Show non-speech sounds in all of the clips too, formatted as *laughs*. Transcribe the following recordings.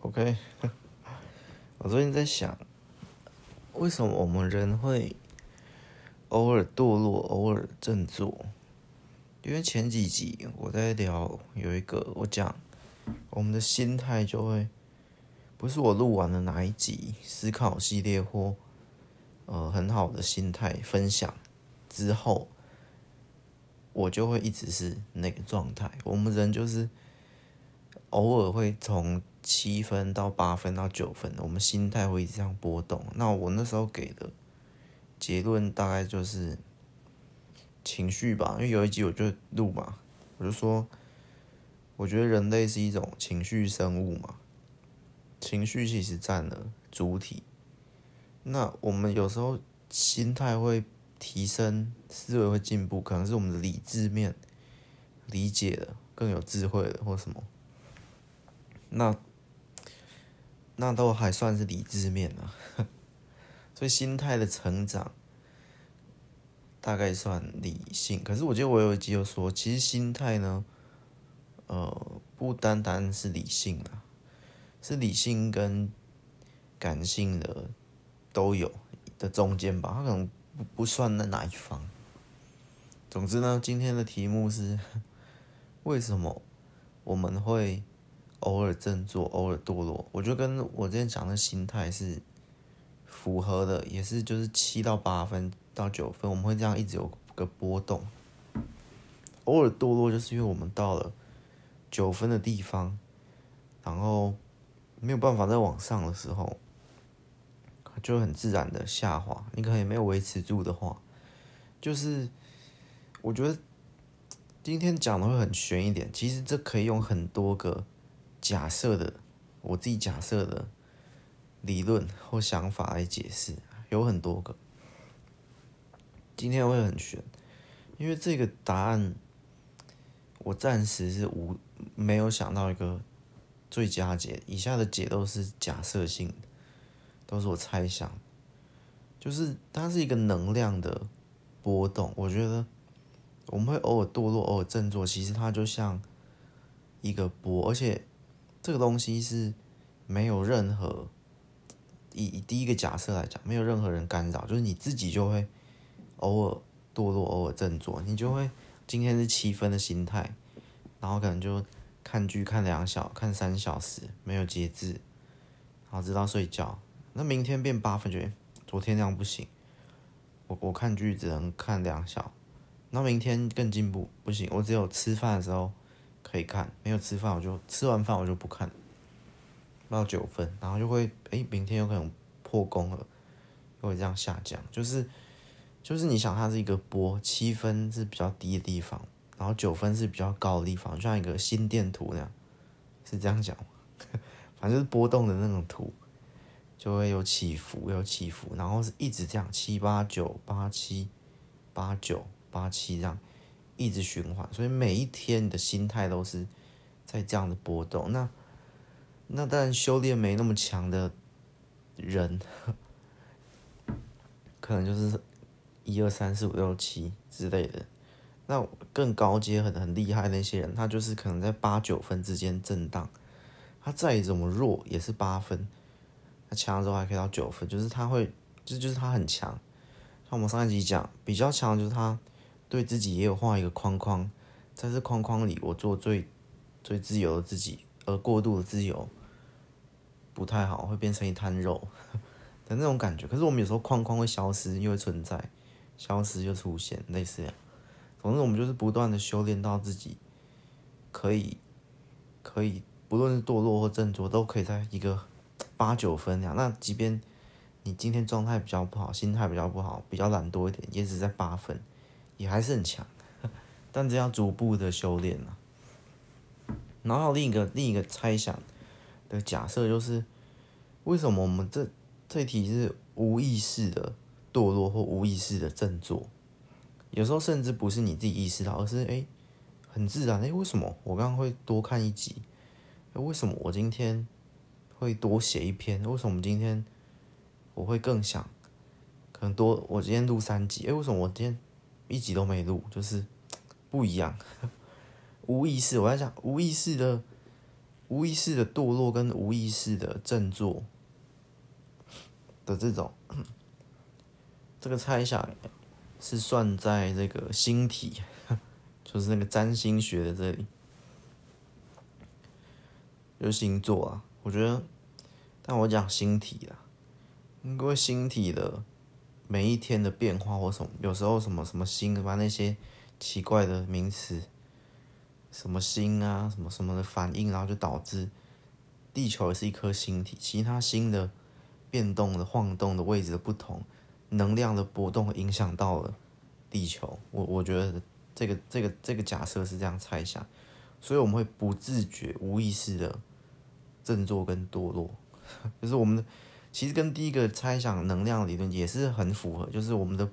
OK，*laughs* 我最近在想，为什么我们人会偶尔堕落，偶尔振作？因为前几集我在聊，有一个我讲，我们的心态就会，不是我录完了哪一集思考系列或呃很好的心态分享之后，我就会一直是那个状态。我们人就是偶尔会从。七分到八分到九分，我们心态会一直这样波动。那我那时候给的结论大概就是情绪吧，因为有一集我就录嘛，我就说，我觉得人类是一种情绪生物嘛，情绪其实占了主体。那我们有时候心态会提升，思维会进步，可能是我们的理智面理解了，更有智慧了，或什么。那。那都还算是理智面啊，*laughs* 所以心态的成长大概算理性。可是我觉得我有一集有说，其实心态呢，呃，不单单是理性啊，是理性跟感性的都有的中间吧，它可能不不算在哪一方。总之呢，今天的题目是 *laughs* 为什么我们会。偶尔振作，偶尔堕落，我觉得跟我之前讲的心态是符合的，也是就是七到八分到九分，我们会这样一直有个波动。偶尔堕落，就是因为我们到了九分的地方，然后没有办法再往上的时候，就很自然的下滑。你可能也没有维持住的话，就是我觉得今天讲的会很悬一点，其实这可以用很多个。假设的，我自己假设的理论或想法来解释，有很多个。今天会很悬，因为这个答案我暂时是无没有想到一个最佳解。以下的解都是假设性的，都是我猜想。就是它是一个能量的波动，我觉得我们会偶尔堕落，偶尔振作，其实它就像一个波，而且。这个东西是没有任何以以第一个假设来讲，没有任何人干扰，就是你自己就会偶尔堕落，偶尔振作，你就会今天是七分的心态，然后可能就看剧看两小看三小时，没有节制，然后直到睡觉。那明天变八分，觉昨天那样不行，我我看剧只能看两小，那明天更进步，不行，我只有吃饭的时候。可以看，没有吃饭我就吃完饭我就不看，到九分，然后就会哎，明天有可能破功了，就会这样下降，就是就是你想它是一个波，七分是比较低的地方，然后九分是比较高的地方，就像一个心电图那样，是这样讲吗？*laughs* 反正就是波动的那种图，就会有起伏，有起伏，然后是一直这样七八九八七八九八七这样。一直循环，所以每一天你的心态都是在这样的波动。那那当然，修炼没那么强的人，可能就是一二三四五六七之类的。那更高阶很很厉害那些人，他就是可能在八九分之间震荡。他再怎么弱也是八分，他强的时候还可以到九分，就是他会，就就是他很强。像我们上一集讲，比较强就是他。对自己也有画一个框框，在这框框里，我做最最自由的自己，而过度的自由不太好，会变成一滩肉的那种感觉。可是我们有时候框框会消失，又会存在，消失又出现，类似这样。总之，我们就是不断的修炼到自己可以可以，不论是堕落或振作，都可以在一个八九分那样。那即便你今天状态比较不好，心态比较不好，比较懒惰一点，也只在八分。也还是很强，*laughs* 但这要逐步的修炼了。然后另一个另一个猜想的假设就是，为什么我们这这题是无意识的堕落或无意识的振作？有时候甚至不是你自己意识到，而是哎，很自然哎，为什么我刚刚会多看一集？为什么我今天会多写一篇？为什么今天我会更想可能多？我今天录三集，哎，为什么我今天？一集都没录，就是不一样。*laughs* 无意识，我在讲无意识的无意识的堕落跟无意识的振作的这种，*clears throat* 这个猜想是算在这个星体，*laughs* 就是那个占星学的这里，就是星座啊。我觉得，但我讲星体啊，因为星体的每一天的变化或什么，有时候什么什么星，把那些奇怪的名词。什么星啊，什么什么的反应，然后就导致地球也是一颗星体，其他星的变动的晃动的位置的不同，能量的波动影响到了地球。我我觉得这个这个这个假设是这样猜想，所以我们会不自觉、无意识的振作跟堕落，*laughs* 就是我们的其实跟第一个猜想能量理论也是很符合，就是我们的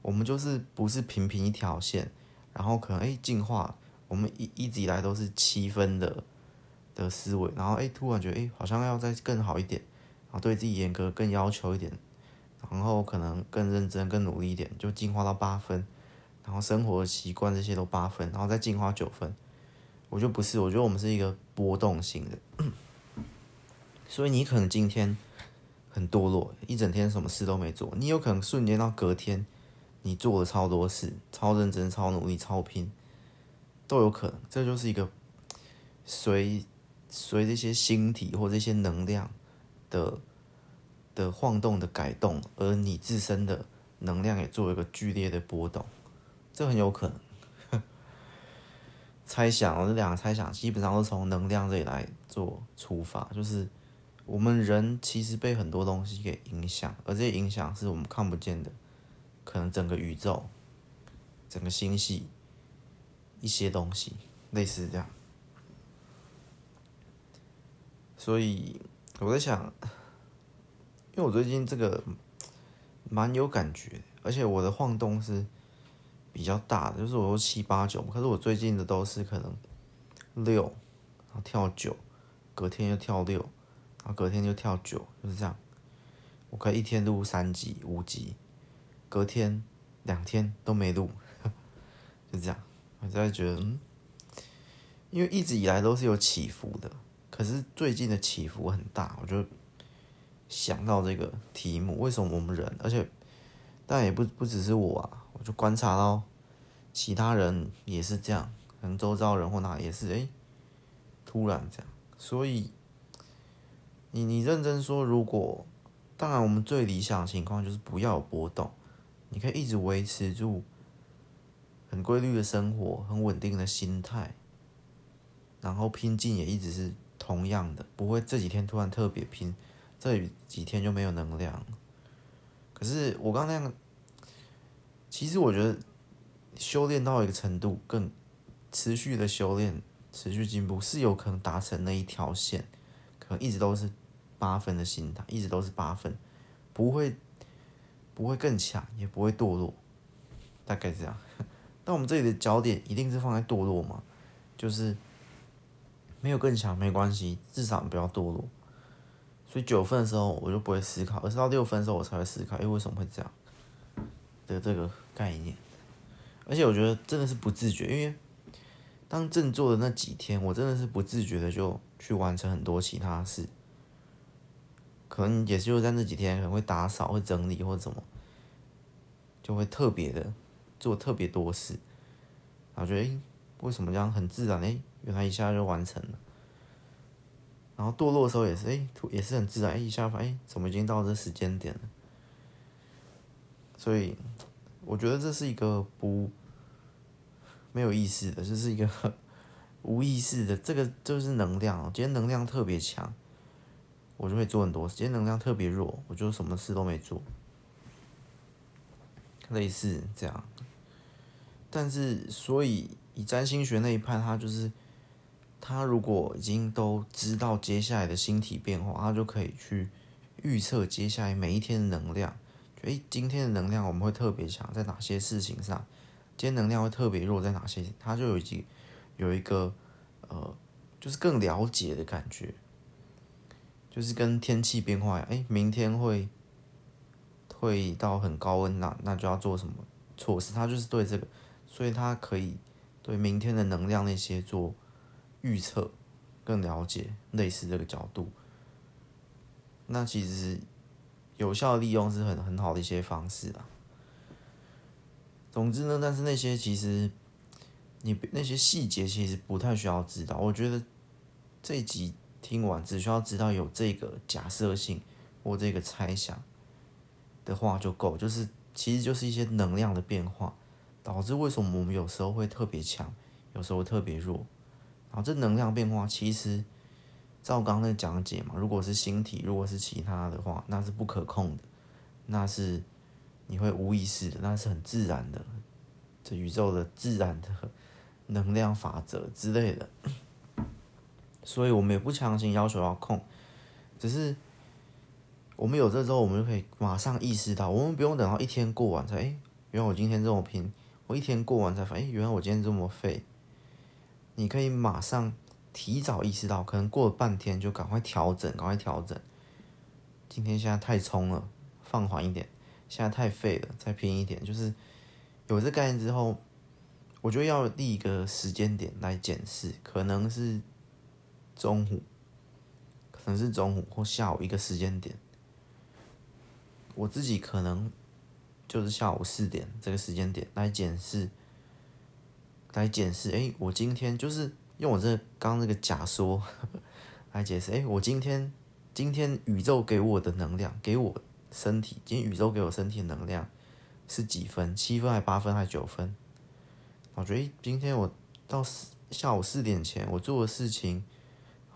我们就是不是平平一条线，然后可能哎进化。我们一一直以来都是七分的的思维，然后哎，突然觉得哎，好像要再更好一点，然后对自己严格、更要求一点，然后可能更认真、更努力一点，就进化到八分，然后生活习惯这些都八分，然后再进化九分。我就不是，我觉得我们是一个波动型的，所以你可能今天很堕落，一整天什么事都没做，你有可能瞬间到隔天，你做了超多事，超认真、超努力、超拼。都有可能，这就是一个随随这些星体或这些能量的的晃动的改动，而你自身的能量也做一个剧烈的波动，这很有可能。*laughs* 猜想，这两个猜想基本上都从能量这里来做出发，就是我们人其实被很多东西给影响，而这些影响是我们看不见的，可能整个宇宙、整个星系。一些东西类似这样，所以我在想，因为我最近这个蛮有感觉，而且我的晃动是比较大的，就是我都七八九，可是我最近的都是可能六，然后跳九，隔天又跳六，然后隔天就跳九，就是这样。我可以一天录三集、五集，隔天两天都没录，*laughs* 就这样。我在觉得，嗯，因为一直以来都是有起伏的，可是最近的起伏很大，我就想到这个题目：为什么我们人，而且，但也不不只是我啊，我就观察到其他人也是这样，可能周遭人或哪也是，哎，突然这样。所以，你你认真说，如果当然，我们最理想的情况就是不要有波动，你可以一直维持住。很规律的生活，很稳定的心态，然后拼劲也一直是同样的，不会这几天突然特别拼，这几天就没有能量。可是我刚刚那样，其实我觉得修炼到一个程度，更持续的修炼，持续进步是有可能达成那一条线，可能一直都是八分的心态，一直都是八分，不会不会更强，也不会堕落，大概这样。*laughs* 那我们这里的焦点一定是放在堕落嘛？就是没有更强没关系，至少不要堕落。所以九分的时候我就不会思考，而是到六分的时候我才会思考，哎，为什么会这样的这个概念。而且我觉得真的是不自觉，因为当振作的那几天，我真的是不自觉的就去完成很多其他事，可能也是就在那几天可能会打扫、会整理或者怎么，就会特别的。做特别多事，然后觉得，为什么这样很自然？诶，原来一下就完成了。然后堕落的时候也是诶，也是很自然，诶，一下发现，怎么已经到这时间点了？所以我觉得这是一个不没有意识的，就是一个无意识的。这个就是能量。今天能量特别强，我就会做很多；今天能量特别弱，我就什么事都没做。类似这样。但是，所以以占星学那一派，他就是他如果已经都知道接下来的星体变化，他就可以去预测接下来每一天的能量。诶，今天的能量我们会特别强在哪些事情上？今天能量会特别弱在哪些？他就有已经有一个呃，就是更了解的感觉，就是跟天气变化，诶，明天会会到很高温，那那就要做什么措施？他就是对这个。所以他可以对明天的能量那些做预测更了解类似这个角度。那其实有效利用是很很好的一些方式啦。总之呢，但是那些其实你那些细节其实不太需要知道。我觉得这集听完只需要知道有这个假设性或这个猜想的话就够，就是其实就是一些能量的变化导致为什么我们有时候会特别强，有时候特别弱。然后这能量变化其实。照刚刚那讲解嘛，如果是星体，如果是其他的话，那是不可控的，那是你会无意识的，那是很自然的，这宇宙的自然的能量法则之类的。所以我们也不强行要求要控，只是我们有这之后，我们就可以马上意识到，我们不用等到一天过完才，哎，原来我今天这么拼，我一天过完才发现，哎，原来我今天这么废。你可以马上。提早意识到，可能过了半天就赶快调整，赶快调整。今天现在太冲了，放缓一点；现在太废了，再拼一点。就是有这概念之后，我觉得要立一个时间点来检视，可能是中午，可能是中午或下午一个时间点。我自己可能就是下午四点这个时间点来检视，来检视。哎，我今天就是。用我这刚刚那个假说 *laughs* 来解释，哎，我今天今天宇宙给我的能量，给我身体，今天宇宙给我身体的能量是几分？七分还八分还九分？我觉得，今天我到下午四点前，我做的事情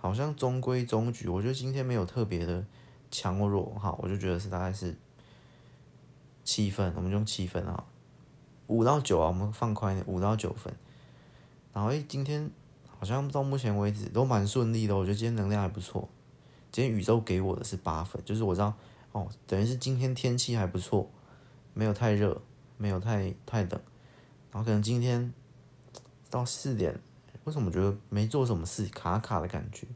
好像中规中矩。我觉得今天没有特别的强或弱，好，我就觉得是大概是七分，我们用七分啊，五到九啊，我们放宽一点，五到九分。然后，哎，今天。好像到目前为止都蛮顺利的，我觉得今天能量还不错。今天宇宙给我的是八分，就是我知道哦，等于是今天天气还不错，没有太热，没有太太冷。然后可能今天到四点，为什么觉得没做什么事，卡卡的感觉？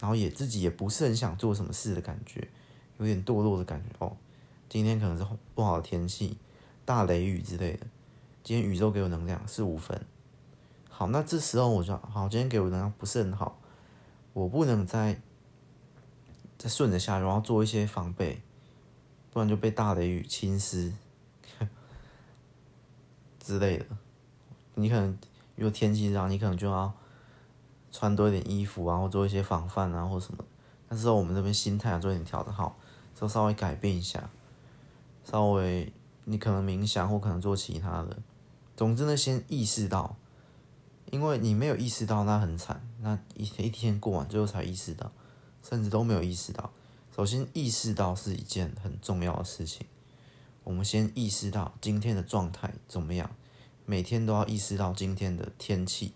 然后也自己也不是很想做什么事的感觉，有点堕落的感觉哦。今天可能是不好的天气，大雷雨之类的。今天宇宙给我能量是五分。好，那这时候我就好，今天给我能量不是很好，我不能再再顺着下去，然后做一些防备，不然就被大雷雨侵蚀 *laughs* 之类的。你可能如果天气热，你可能就要穿多一点衣服啊，或做一些防范啊，或什么。那时候我们这边心态做一点调整，好，就稍微改变一下，稍微你可能冥想或可能做其他的。总之呢，先意识到。因为你没有意识到，那很惨。那一天一天过完，最后才意识到，甚至都没有意识到。首先意识到是一件很重要的事情。我们先意识到今天的状态怎么样，每天都要意识到今天的天气、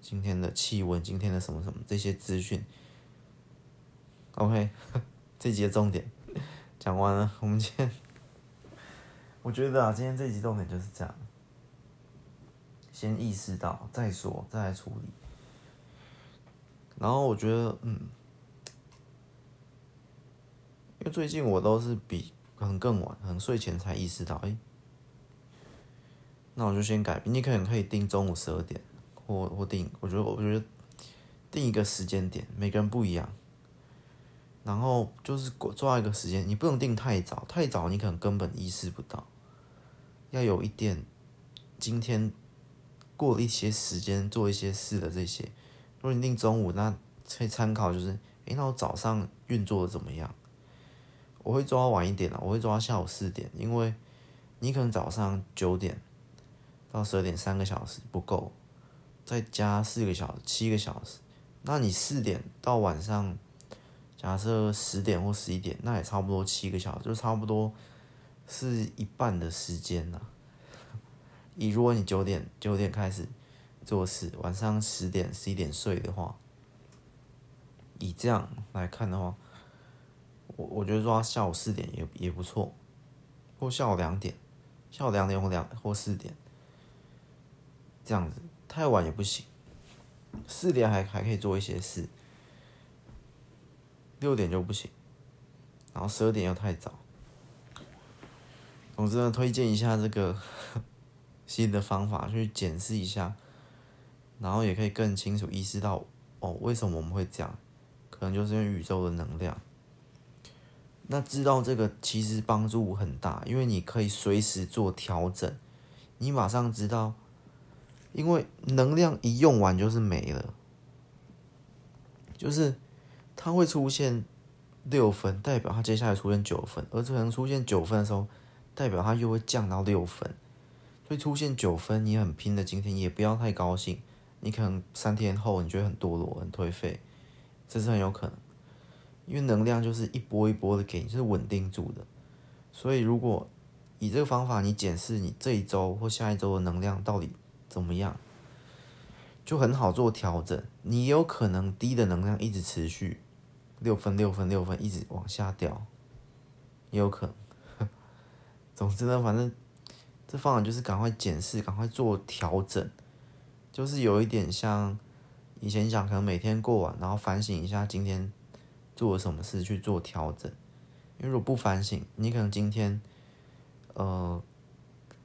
今天的气温、今天的什么什么这些资讯。OK，*laughs* 这集的重点讲完了。我们今天，*laughs* 我觉得啊，今天这集重点就是这样。先意识到再说，再来处理。然后我觉得，嗯，因为最近我都是比可能更晚，可能睡前才意识到，哎，那我就先改。你可能可以定中午十二点，或或定，我觉得我觉得定一个时间点，每个人不一样。然后就是抓一个时间，你不能定太早，太早你可能根本意识不到。要有一点，今天。过了一些时间做一些事的这些，如果你定中午，那可以参考就是，诶，那我早上运作的怎么样？我会抓晚一点啊，我会抓下午四点，因为你可能早上九点到十二点三个小时不够，再加四个小时七个小时，那你四点到晚上，假设十点或十一点，那也差不多七个小时，就差不多是一半的时间了。以如果你九点九点开始做事，晚上十点十一点睡的话，以这样来看的话，我我觉得说下午四点也也不错，或下午两点，下午两点或两或四点，这样子太晚也不行，四点还还可以做一些事，六点就不行，然后十二点又太早，总之呢，推荐一下这个。*laughs* 新的方法去检视一下，然后也可以更清楚意识到哦，为什么我们会这样？可能就是因为宇宙的能量。那知道这个其实帮助很大，因为你可以随时做调整，你马上知道，因为能量一用完就是没了，就是它会出现六分，代表它接下来出现九分，而可能出现九分的时候，代表它又会降到六分，所以出现九分你很拼的今天也不要太高兴，你可能三天后你觉得很堕落、很颓废，这是很有可能。因为能量就是一波一波的给你，就是稳定住的。所以如果以这个方法，你检视你这一周或下一周的能量到底怎么样，就很好做调整。你也有可能低的能量一直持续六分、六分、六分，一直往下掉，也有可能。*laughs* 总之呢，反正这方法就是赶快检视，赶快做调整，就是有一点像以前讲，可能每天过完，然后反省一下今天。做了什么事去做调整？因为如果不反省，你可能今天，呃，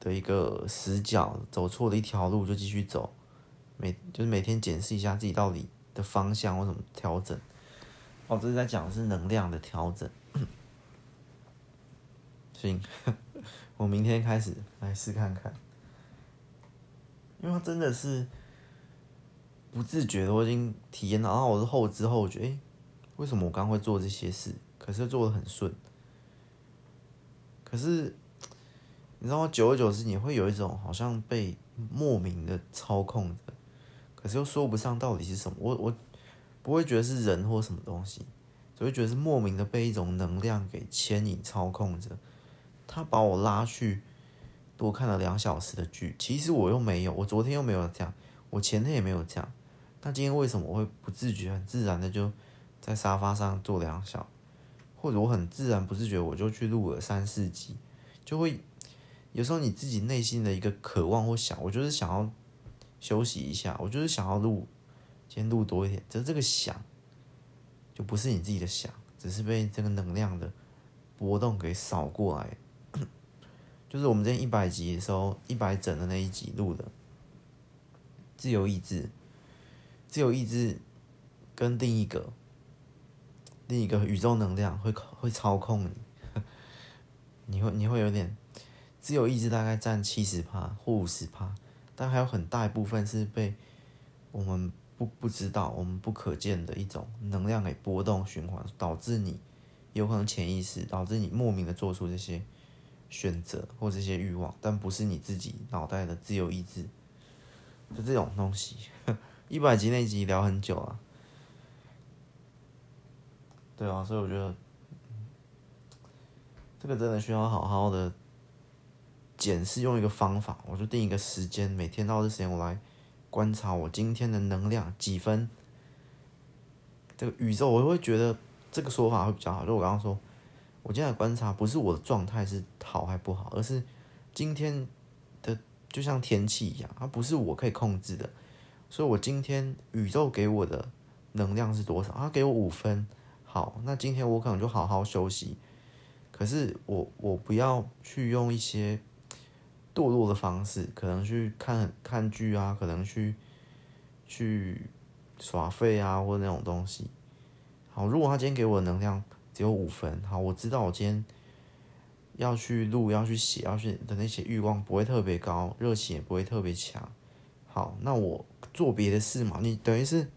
的一个死角走错了一条路就继续走，每就是每天检视一下自己到底的方向或怎么调整。哦，这是在讲的是能量的调整。行，*laughs* 我明天开始来试看看，因为它真的是不自觉的，我已经体验到，然后我是后知后觉，欸为什么我刚会做这些事？可是做得很顺。可是你知道吗？久而久之，你会有一种好像被莫名的操控着，可是又说不上到底是什么。我我不会觉得是人或什么东西，只会觉得是莫名的被一种能量给牵引操控着。他把我拉去多看了两小时的剧，其实我又没有，我昨天又没有这样，我前天也没有这样。那今天为什么我会不自觉、很自然的就？在沙发上坐两小，或者我很自然不自觉我就去录了三四集，就会有时候你自己内心的一个渴望或想，我就是想要休息一下，我就是想要录，先录多一点，只是这个想，就不是你自己的想，只是被这个能量的波动给扫过来，*clears throat* 就是我们今天一百集的时候，一百整的那一集录的，自由意志，自由意志跟另一个。另一个宇宙能量会会操控你，*laughs* 你会你会有点自由意志，大概占七十趴或五十趴，但还有很大一部分是被我们不不知道、我们不可见的一种能量给波动循环，导致你有可能潜意识导致你莫名的做出这些选择或这些欲望，但不是你自己脑袋的自由意志，就这种东西。一百集那集聊很久啊。对啊，所以我觉得这个真的需要好好的检视，用一个方法，我就定一个时间，每天到这时间我来观察我今天的能量几分。这个宇宙我会觉得这个说法会比较好。就我刚刚说，我今天来观察不是我的状态是好还不好，而是今天的就像天气一样，它不是我可以控制的。所以我今天宇宙给我的能量是多少？它给我五分。好，那今天我可能就好好休息。可是我我不要去用一些堕落的方式，可能去看看剧啊，可能去去耍废啊，或者那种东西。好，如果他今天给我的能量只有五分，好，我知道我今天要去录、要去写、要去的那些欲望不会特别高，热情也不会特别强。好，那我做别的事嘛，你等于是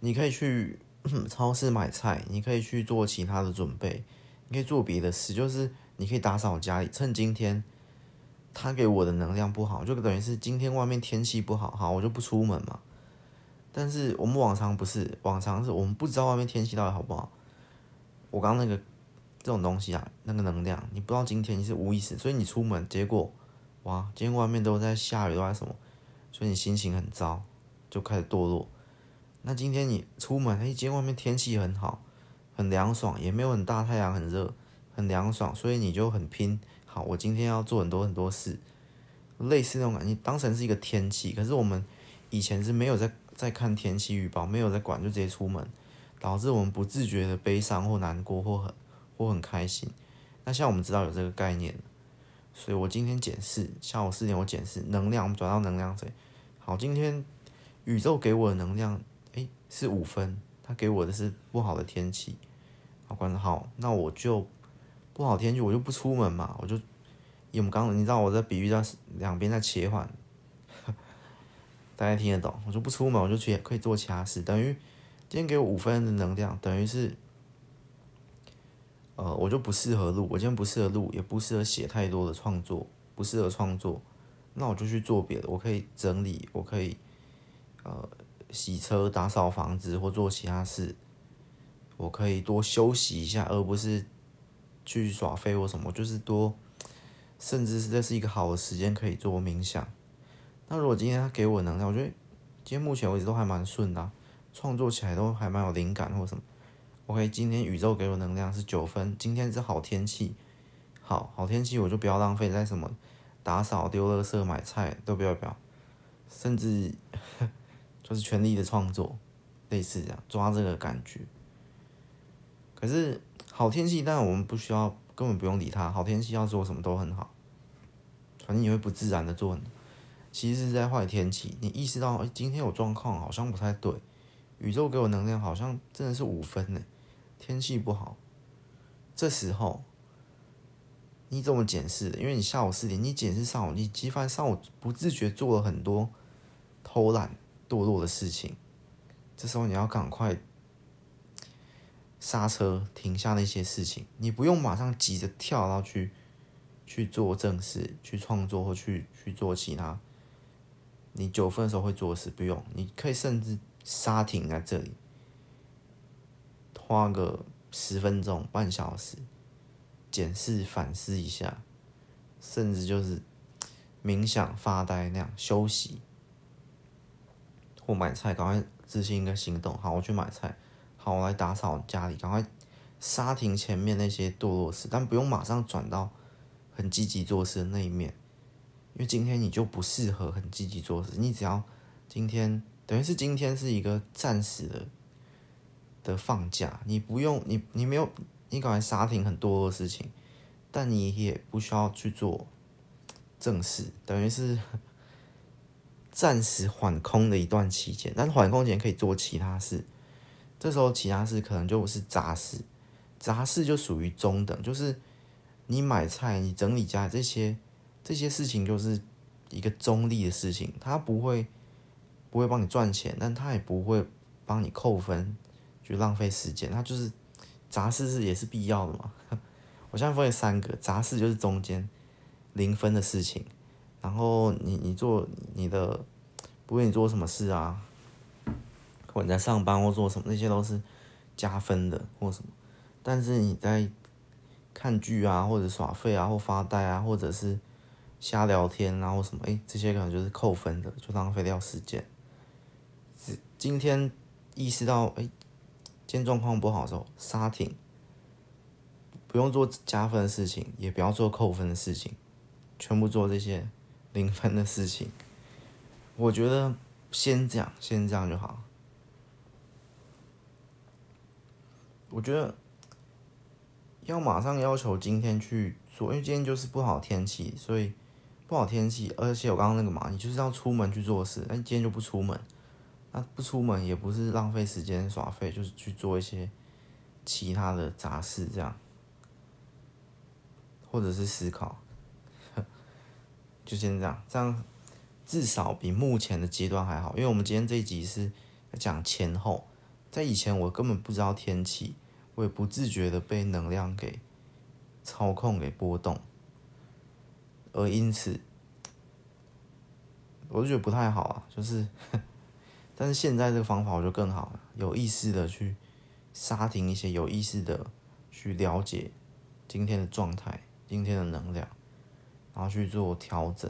你可以去。超市买菜，你可以去做其他的准备，你可以做别的事，就是你可以打扫家里。趁今天他给我的能量不好，就等于是今天外面天气不好，好，我就不出门嘛。但是我们往常不是，往常是我们不知道外面天气到底好不好。我刚刚那个这种东西啊，那个能量，你不知道今天你是无意识，所以你出门，结果哇，今天外面都在下雨，都在什么，所以你心情很糟，就开始堕落。那今天你出门，哎，今天外面天气很好，很凉爽，也没有很大太阳，很热，很凉爽，所以你就很拼。好，我今天要做很多很多事，类似那种感觉，当成是一个天气。可是我们以前是没有在在看天气预报，没有在管，就直接出门，导致我们不自觉的悲伤或难过或很或很开心。那现在我们知道有这个概念，所以我今天检视，下午四点我检视能量，我们转到能量这。好，今天。宇宙给我的能量，诶，是五分，它给我的是不好的天气。好，关好，那我就不好天气，我就不出门嘛，我就，因为我们刚你知道我在比喻在两边在切换，*laughs* 大家听得懂？我就不出门，我就去可以做其他事，等于今天给我五分的能量，等于是。呃，我就不适合录，我今天不适合录，也不适合写太多的创作，不适合创作，那我就去做别的。我可以整理，我可以呃洗车、打扫房子或做其他事。我可以多休息一下，而不是去耍飞或什么，就是多，甚至是这是一个好的时间可以做冥想。那如果今天他给我能量，我觉得今天目前为止都还蛮顺的，创作起来都还蛮有灵感或什么。OK，今天宇宙给我能量是九分。今天是好天气，好好天气，我就不要浪费在什么打扫、丢垃圾、买菜都不要不要，甚至 *laughs* 就是全力的创作，类似这样抓这个感觉。可是好天气，但我们不需要，根本不用理它。好天气要做什么都很好，反正你会不自然的做。其实是在坏天气，你意识到哎，今天有状况好像不太对，宇宙给我能量好像真的是五分呢。天气不好，这时候你怎么检视的？因为你下午四点，你检视上午，你激发上午不自觉做了很多偷懒堕落的事情。这时候你要赶快刹车，停下那些事情。你不用马上急着跳到去去做正事、去创作或去去做其他。你九分的时候会做事，不用，你可以甚至刹停在这里。花个十分钟、半小时，检视、反思一下，甚至就是冥想、发呆那样休息，或买菜，赶快执行一个行动。好，我去买菜。好，我来打扫家里，赶快刹停前面那些堕落事，但不用马上转到很积极做事的那一面，因为今天你就不适合很积极做事。你只要今天，等于是今天是一个暂时的。的放假，你不用你你没有你赶快刹停很多的事情，但你也不需要去做正事，等于是暂时缓空的一段期间。但是缓空前可以做其他事，这时候其他事可能就是杂事，杂事就属于中等，就是你买菜、你整理家这些这些事情，就是一个中立的事情，它不会不会帮你赚钱，但它也不会帮你扣分。就浪费时间，它就是杂事是也是必要的嘛。*laughs* 我现在分为三个，杂事就是中间零分的事情，然后你你做你的，不论你做什么事啊，或者你在上班或做什么，那些都是加分的或什么。但是你在看剧啊，或者耍废啊，或发呆啊，或者是瞎聊天啊，或什么，哎，这些可能就是扣分的，就浪费掉时间。今天意识到，哎。今天状况不好的时候，刹停，不用做加分的事情，也不要做扣分的事情，全部做这些零分的事情。我觉得先这样，先这样就好。我觉得要马上要求今天去做，因为今天就是不好天气，所以不好天气，而且我刚刚那个嘛，你就是要出门去做事，那你今天就不出门。那不出门也不是浪费时间耍废，就是去做一些其他的杂事，这样，或者是思考，*laughs* 就先这样，这样至少比目前的阶段还好。因为我们今天这一集是讲前后，在以前我根本不知道天气，我也不自觉的被能量给操控、给波动，而因此我就觉得不太好啊，就是。*laughs* 但是现在这个方法我就更好了，有意识的去刹停一些，有意识的去了解今天的状态、今天的能量，然后去做调整，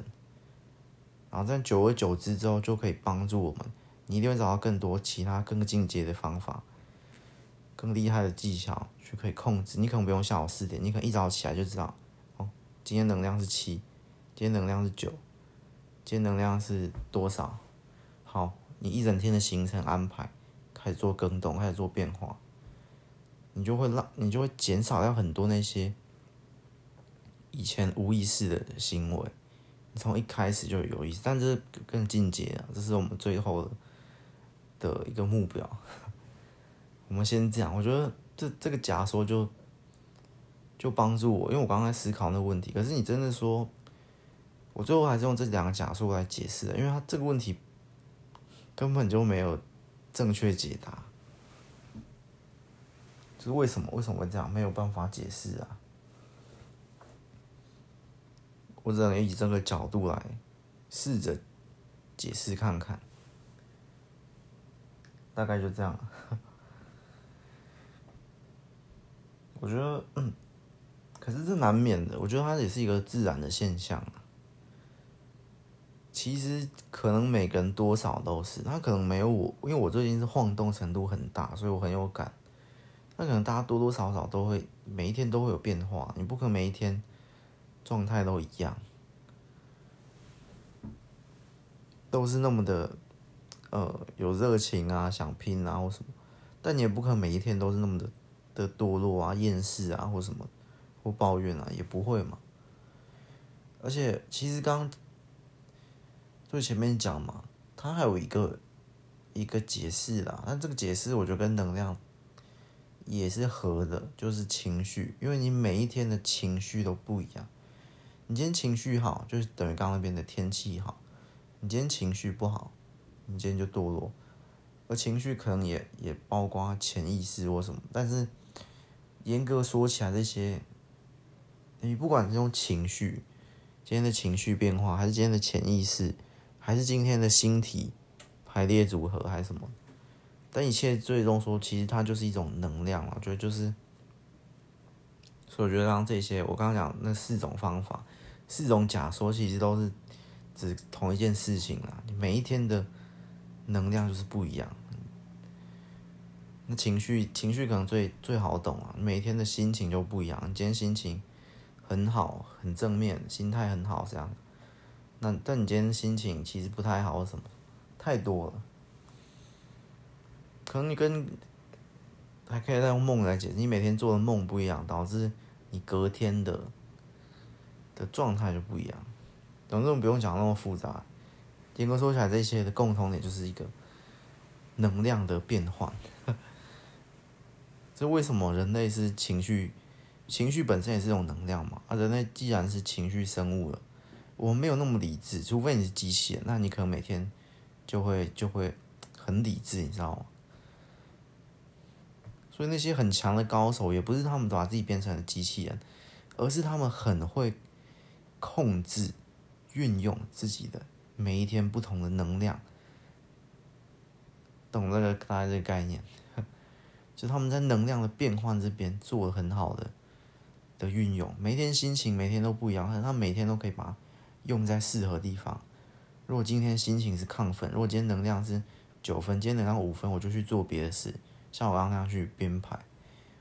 然后在久而久之之后就可以帮助我们，你一定会找到更多其他更进阶的方法、更厉害的技巧去可以控制。你可能不用下午四点，你可能一早起来就知道，哦，今天能量是七，今天能量是九，今天能量是多少？好。你一整天的行程安排，开始做更动，开始做变化，你就会让你就会减少掉很多那些以前无意识的行为。你从一开始就有意识，但这是更进阶啊，这是我们最后的一个目标。我们先这样，我觉得这这个假说就就帮助我，因为我刚刚在思考那个问题。可是你真的说，我最后还是用这两个假说来解释的，因为他这个问题根本就没有正确解答。就是为什么？为什么会这样？没有办法解释啊！我只能以这个角度来试着解释看看，大概就这样。我觉得，嗯，可是这难免的。我觉得它也是一个自然的现象。其实可能每个人多少都是，他可能没有我，因为我最近是晃动程度很大，所以我很有感。那可能大家多多少少都会每一天都会有变化，你不可能每一天状态都一样，都是那么的呃有热情啊，想拼啊或什么，但你也不可能每一天都是那么的的堕落啊、厌世啊或什么或抱怨啊，也不会嘛。而且其实刚就前面讲嘛，它还有一个一个解释啦，那这个解释我觉得跟能量。也是合的，就是情绪，因为你每一天的情绪都不一样。你今天情绪好，就是等于刚那边的天气好；你今天情绪不好，你今天就堕落。而情绪可能也也包括潜意识或什么，但是严格说起来，这些你不管是用情绪，今天的情绪变化，还是今天的潜意识，还是今天的星体排列组合，还是什么。但一切最终说，其实它就是一种能量，我觉得就是，所以我觉得刚刚这些，我刚刚讲那四种方法，四种假说，其实都是指同一件事情啦。你每一天的能量就是不一样。那情绪，情绪可能最最好懂啊。每天的心情就不一样。你今天心情很好，很正面，心态很好，这样。那但你今天心情其实不太好，什么？太多了。可能你跟还可以再用梦来解释，你每天做的梦不一样，导致你隔天的的状态就不一样。总之，我们不用讲那么复杂。严格说起来，这些的共同点就是一个能量的变换。这为什么人类是情绪？情绪本身也是一种能量嘛。啊，人类既然是情绪生物了，我们没有那么理智，除非你是机器人，那你可能每天就会就会很理智，你知道吗？所以那些很强的高手，也不是他们把自己变成了机器人，而是他们很会控制、运用自己的每一天不同的能量，懂这个大概这个概念？就他们在能量的变换这边做的很好的的运用，每天心情每天都不一样，他每天都可以把它用在适合地方。如果今天心情是亢奋，如果今天能量是九分，今天能量五分，我就去做别的事。像我刚刚那样去编排，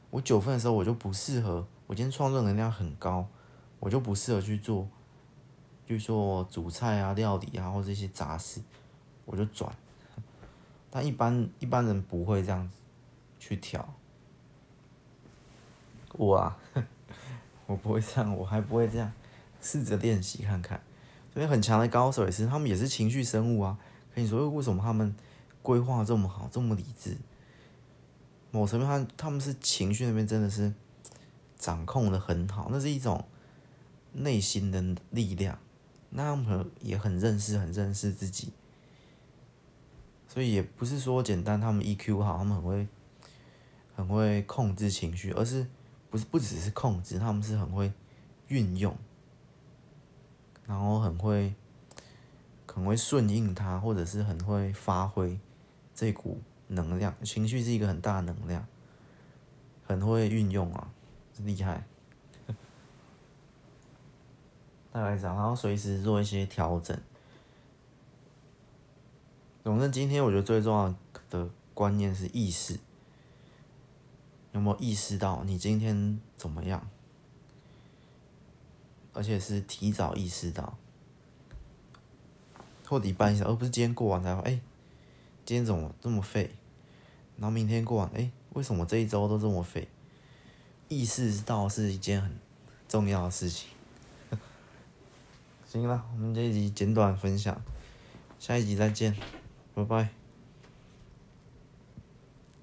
我九分的时候我就不适合。我今天创作能量很高，我就不适合去做，去做煮菜啊、料理啊，或者这些杂事，我就转。*laughs* 但一般一般人不会这样子去调。我啊，我不会这样，我还不会这样，试着练习看看。所以很强的高手也是，他们也是情绪生物啊。可你说为什么他们规划这么好，这么理智？某层面，他他们是情绪那边真的是掌控的很好，那是一种内心的力量。那他们也很认识，很认识自己，所以也不是说简单，他们 EQ 好，他们很会很会控制情绪，而是不是不只是控制，他们是很会运用，然后很会很会顺应它，或者是很会发挥这股。能量，情绪是一个很大能量，很会运用啊，厉害。*laughs* 大概这样，然后随时做一些调整。总之，今天我觉得最重要的观念是意识，有没有意识到你今天怎么样？而且是提早意识到，或者一半一下，而不是今天过完才说，哎，今天怎么这么废？然后明天过完，哎，为什么这一周都这么废？意识到是一件很重要的事情。*laughs* 行了，我们这一集简短分享，下一集再见，拜拜。